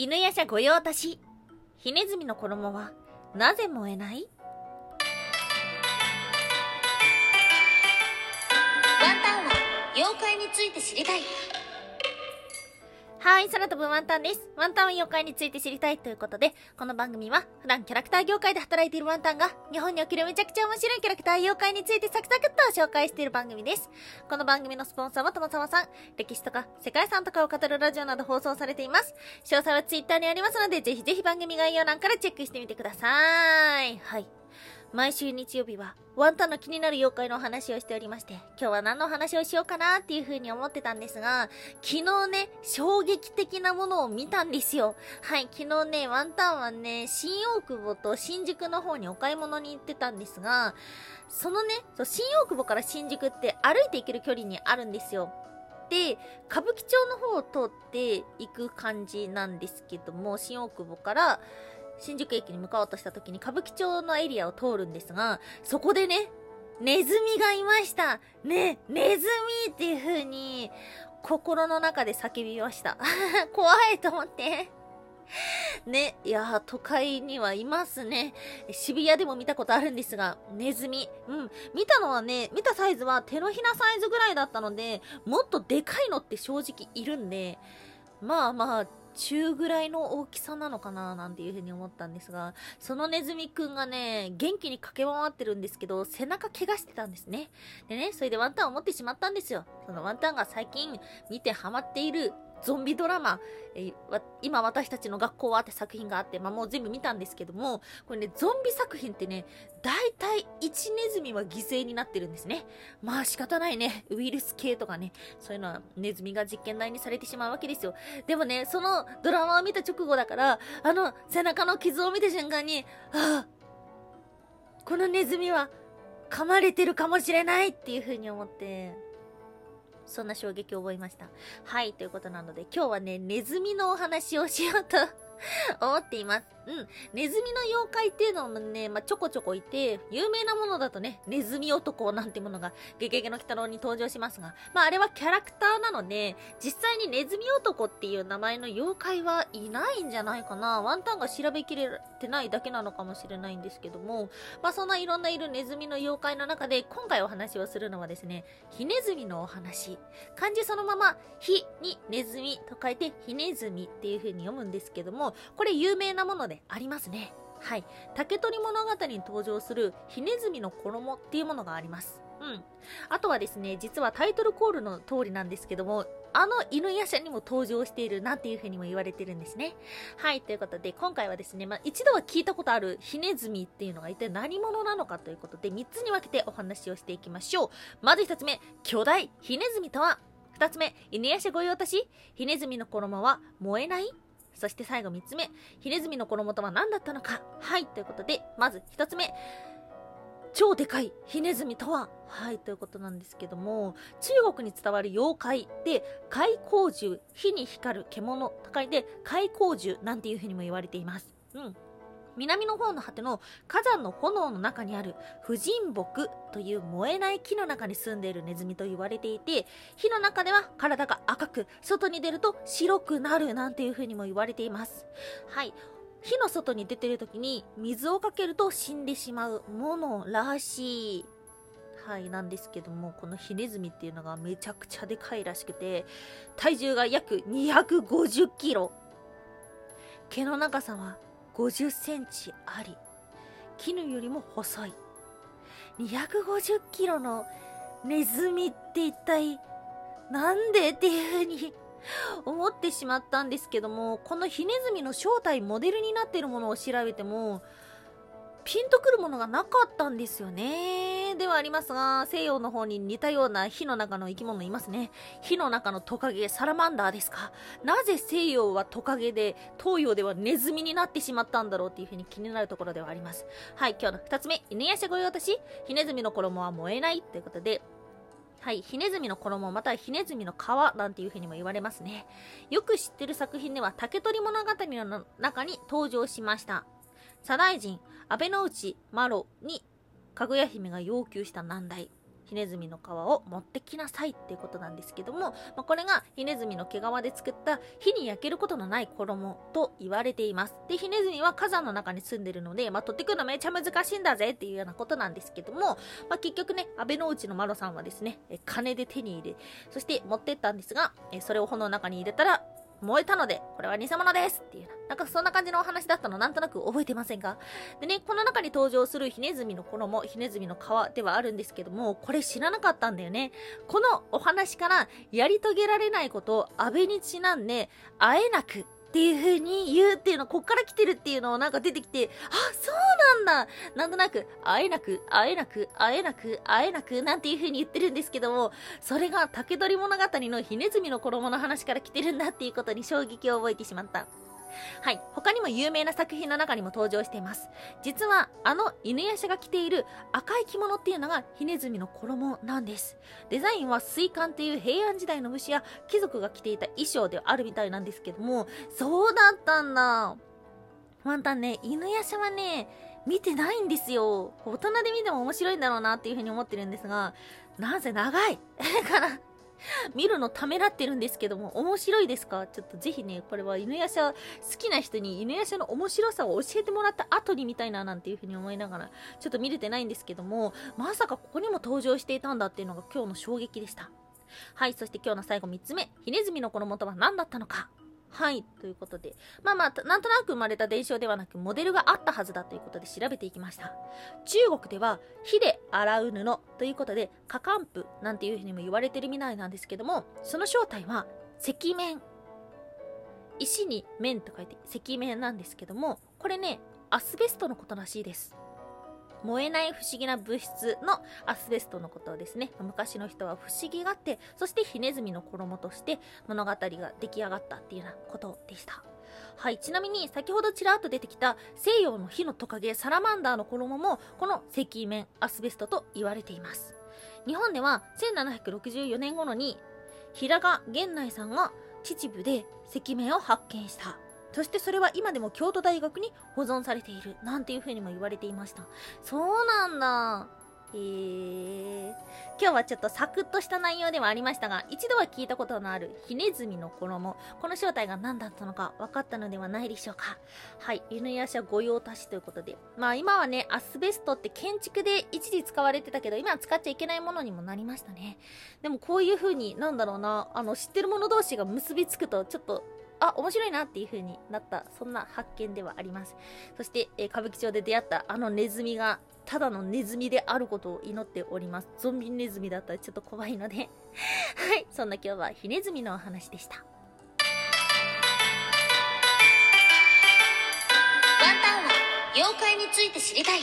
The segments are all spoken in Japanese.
犬夜叉御用達。ひねずみの衣はなぜ燃えない？ワンタンは妖怪について知りたい。はい、空飛ぶワンタンです。ワンタンは妖怪について知りたいということで、この番組は普段キャラクター業界で働いているワンタンが日本におけるめちゃくちゃ面白いキャラクター妖怪についてサクサクっと紹介している番組です。この番組のスポンサーはともさまさん、歴史とか世界遺産とかを語るラジオなど放送されています。詳細はツイッターにありますので、ぜひぜひ番組概要欄からチェックしてみてください。はい。毎週日曜日はワンタンの気になる妖怪のお話をしておりまして、今日は何の話をしようかなっていう風に思ってたんですが、昨日ね、衝撃的なものを見たんですよ。はい、昨日ね、ワンタンはね、新大久保と新宿の方にお買い物に行ってたんですが、そのね、新大久保から新宿って歩いて行ける距離にあるんですよ。で、歌舞伎町の方を通って行く感じなんですけども、新大久保から新宿駅に向かおうとした時に歌舞伎町のエリアを通るんですが、そこでね、ネズミがいました。ね、ネズミっていう風に、心の中で叫びました。怖いと思って。ね、いや、都会にはいますね。渋谷でも見たことあるんですが、ネズミ。うん。見たのはね、見たサイズは手のひらサイズぐらいだったので、もっとでかいのって正直いるんで、まあまあ、中ぐらいの大きさなのかななんていうふうに思ったんですが、そのネズミくんがね、元気に駆け回ってるんですけど、背中怪我してたんですね。でね、それでワンタンを持ってしまったんですよ。そのワンタンが最近見てハマっているゾンビドラマ、えー今私たちの学校はって作品があって、まあもう全部見たんですけども、これね、ゾンビ作品ってね、大体1ネズミは犠牲になってるんですね。まあ仕方ないね。ウイルス系とかね、そういうのはネズミが実験台にされてしまうわけですよ。でもね、そのドラマを見た直後だから、あの背中の傷を見た瞬間に、ああ、このネズミは噛まれてるかもしれないっていう風に思って、そんな衝撃を覚えました。はい、ということなので、今日はね、ネズミのお話をしようと思っています。うん。ネズミの妖怪っていうのもね、まあ、ちょこちょこいて、有名なものだとね、ネズミ男なんてものが、ゲゲゲの鬼太郎に登場しますが、まあ、あれはキャラクターなので、実際にネズミ男っていう名前の妖怪はいないんじゃないかな。ワンタンが調べきれてないだけなのかもしれないんですけども、まあ、そんないろんないるネズミの妖怪の中で、今回お話をするのはですね、ヒネズミのお話。漢字そのまま、ひにネズミと書いて、ヒネズミっていう風に読むんですけども、これ有名なものでありますね。はい。竹取物語に登場するヒネズミの衣っていうものがあります。うん。あとはですね、実はタイトルコールの通りなんですけども、あの犬夜叉にも登場しているなっていう風にも言われてるんですね。はい、ということで、今回はですね、まあ、一度は聞いたことあるヒネズミっていうのが一体何者なのかということで、3つに分けてお話をしていきましょう。まず1つ目、巨大ヒネズミとは？2つ目、犬夜叉御用達？ヒネズミの衣は燃えない？そして最後3つ目、ヒネズミの衣とは何だったのか。はい、ということで、まず1つ目、超でかいヒネズミとは。はい、ということなんですけども、中国に伝わる妖怪。で、開口獣、火に光る獣と書い。て、開口獣なんていうふうにも言われています。うん。南の方の果ての火山の炎の中にある不人木という燃えない木の中に住んでいるネズミと言われていて、火の中では体が赤く、外に出ると白くなるなんていう風にも言われています。はい。火の外に出てる時に水をかけると死んでしまうものらしい。はい、なんですけども、このヒネズミっていうのがめちゃくちゃでかいらしくて、体重が約250キロ。毛の長さは50センチあり、絹よりも細い。250キロのネズミって一体なんでっていうふうに 思ってしまったんですけども、このヒネズミの正体モデルになっているものを調べても、ピンとくるものがなかったんですよね。ではありますが、西洋の方に似たような火の中の生き物いますね。火の中のトカゲ、サラマンダーですか。なぜ西洋はトカゲで、東洋ではネズミになってしまったんだろうっていうふうに気になるところではあります。はい、今日の二つ目、犬夜叉御用達、ヒネズミの衣は燃えないということで、はい、ヒネズミの衣またはヒネズミの皮なんていう風にも言われますね。よく知ってる作品では竹取物語の中に登場しました。左大臣、安倍之内麻呂にかぐや姫が要求した難題。ヒネズミの皮を持ってきなさいっていうことなんですけども、まあ、これがヒネズミの毛皮で作った火に焼けることのない衣と言われています。で、ヒネズミは火山の中に住んでるので、まあ、取ってくるのめちゃ難しいんだぜっていうようなことなんですけども、まあ、結局ね、安倍の内のマロさんはですね、金で手に入れ、そして持ってったんですが、それを炎の中に入れたら、燃えたので、これは偽物ですっていうな。んかそんな感じのお話だったのなんとなく覚えてませんかでね、この中に登場するヒネズミの衣、ヒネズミの皮ではあるんですけども、これ知らなかったんだよね。このお話からやり遂げられないことを安倍にちなんで、会えなくっていう風に言うっていうの、こっから来てるっていうのをなんか出てきて、あ、そうなんだなんとなく、会えなく、会えなく、会えなく、会えなく、なんていう風に言ってるんですけども、それが竹取物語のひねずみの衣の話から来てるんだっていうことに衝撃を覚えてしまった。はい。他にも有名な作品の中にも登場しています。実は、あの犬夜叉が着ている赤い着物っていうのがヒネズミの衣なんです。デザインは水管っていう平安時代の武士や貴族が着ていた衣装であるみたいなんですけども、そうだったんだ。ワンタンね、犬夜叉はね、見てないんですよ。大人で見ても面白いんだろうなっていうふうに思ってるんですが、なぜ長い？から、見るのためらってるんですけども、面白いですか？ちょっとぜひね、これは犬夜叉好きな人に犬夜叉の面白さを教えてもらった後に見たいななんていうふうに思いながら、ちょっと見れてないんですけども、まさかここにも登場していたんだっていうのが今日の衝撃でした。はい、そして今日の最後3つ目、ひねずみの衣とは何だったのか？はい。ということで。まあまあ、なんとなく生まれた伝承ではなく、モデルがあったはずだということで調べていきました。中国では、火で洗う布ということで、火寒布なんていうふうにも言われてるみたいなんですけども、その正体は、赤面。石に面と書いて赤面なんですけども、これね、アスベストのことらしいです。燃えない不思議な物質のアスベストのことをですね、昔の人は不思議がって、そしてヒネズミの衣として物語が出来上がったっていうようなことでした。はい、ちなみに先ほどちらっと出てきた西洋の火のトカゲサラマンダーの衣もこの赤面アスベストと言われています。日本では1764年頃に平賀源内さんが秩父で赤面を発見したそしてそれは今でも京都大学に保存されているなんていう風にも言われていました。そうなんだ。へえ今日はちょっとサクッとした内容ではありましたが一度は聞いたことのあるヒネズミの衣。この正体が何だったのか分かったのではないでしょうか。はい。犬夜叉御用達ということで。まあ今はねアスベストって建築で一時使われてたけど今は使っちゃいけないものにもなりましたね。でもこういう風になんだろうなあの知ってる者同士が結びつくとちょっとあ、面白いなっていう風になった、そんな発見ではあります。そして、えー、歌舞伎町で出会ったあのネズミが、ただのネズミであることを祈っております。ゾンビネズミだったらちょっと怖いので はい、そんな今日はヒネズミのお話でした。ワンタンは妖怪について知りたい。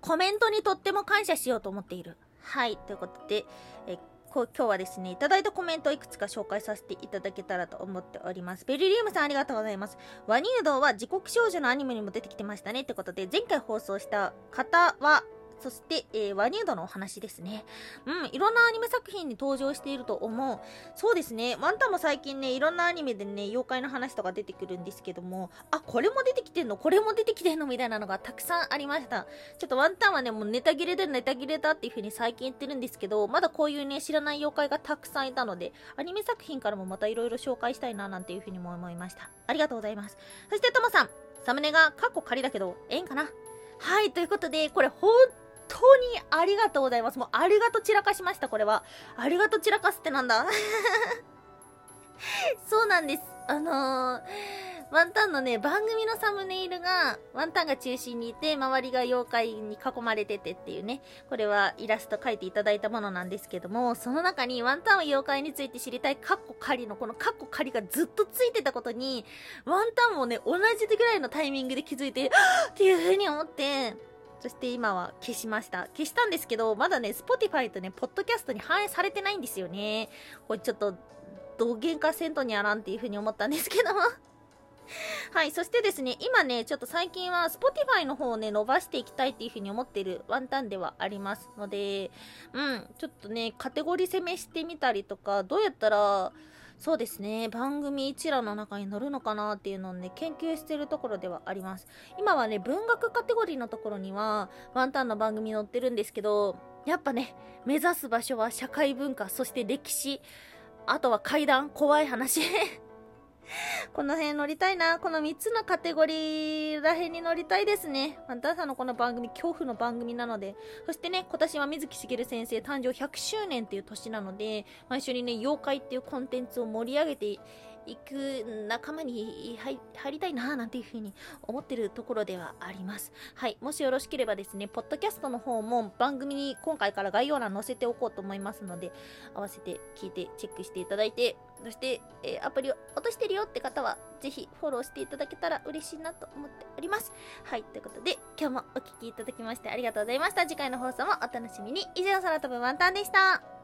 コメントにとっても感謝しようと思っている。はい、ということで、え今日はですね、いただいたコメントをいくつか紹介させていただけたらと思っております。ベルリウムさんありがとうございます。ワニュードは時刻少女のアニメにも出てきてましたねってことで、前回放送した方は、そして、えー、ワニュードのお話ですね。うん、いろんなアニメ作品に登場していると思う。そうですね、ワンタンも最近ね、いろんなアニメでね、妖怪の話とか出てくるんですけども、あ、これも出てきてんの？これも出てきてんの？みたいなのがたくさんありました。ちょっとワンタンはね、もうネタ切れでネタ切れだっていう風に最近言ってるんですけど、まだこういうね、知らない妖怪がたくさんいたので、アニメ作品からもまたいろいろ紹介したいななんていう風にも思いました。ありがとうございます。そしてともさん、サムネがカッコ仮だけど、ええんかな？はい、ということで、これ本当にありがとうございます。もうありがと散らかしました、これは。ありがと散らかすってなんだ そうなんです。あのー、ワンタンのね、番組のサムネイルが、ワンタンが中心にいて、周りが妖怪に囲まれててっていうね、これはイラスト描いていただいたものなんですけども、その中にワンタンは妖怪について知りたいカッコ仮のこのカッコ仮がずっとついてたことに、ワンタンもね、同じぐらいのタイミングで気づいて、っていう風に思って、そして今は消しました。消したんですけど、まだね、Spotify とね、ポッドキャストに反映されてないんですよね。これちょっと、どげんかせんとにあらんっていう風に思ったんですけども はい、そしてですね、今ね、ちょっと最近は Spotify の方をね、伸ばしていきたいっていう風に思ってるワンタンではありますので、うん、ちょっとね、カテゴリー攻めしてみたりとか、どうやったら、そうですね。番組一覧の中に載るのかなっていうのをね、研究してるところではあります。今はね、文学カテゴリーのところには、ワンタンの番組載ってるんですけど、やっぱね、目指す場所は社会文化、そして歴史、あとは階段、怖い話。この辺乗りたいな。この3つのカテゴリーら辺に乗りたいですね。ワンタンさんのこの番組、恐怖の番組なので。そしてね、今年は水木しげる先生誕生100周年っていう年なので、毎週にね、妖怪っていうコンテンツを盛り上げて行く仲間に入りたいななんていうふうに思ってるところではあります。はい。もしよろしければですね、ポッドキャストの方も番組に今回から概要欄載せておこうと思いますので、合わせて聞いてチェックしていただいて、そして、えー、アプリを落としてるよって方は、ぜひフォローしていただけたら嬉しいなと思っております。はい。ということで、今日もお聴きいただきましてありがとうございました。次回の放送もお楽しみに。以上、空飛ぶワンタンでした。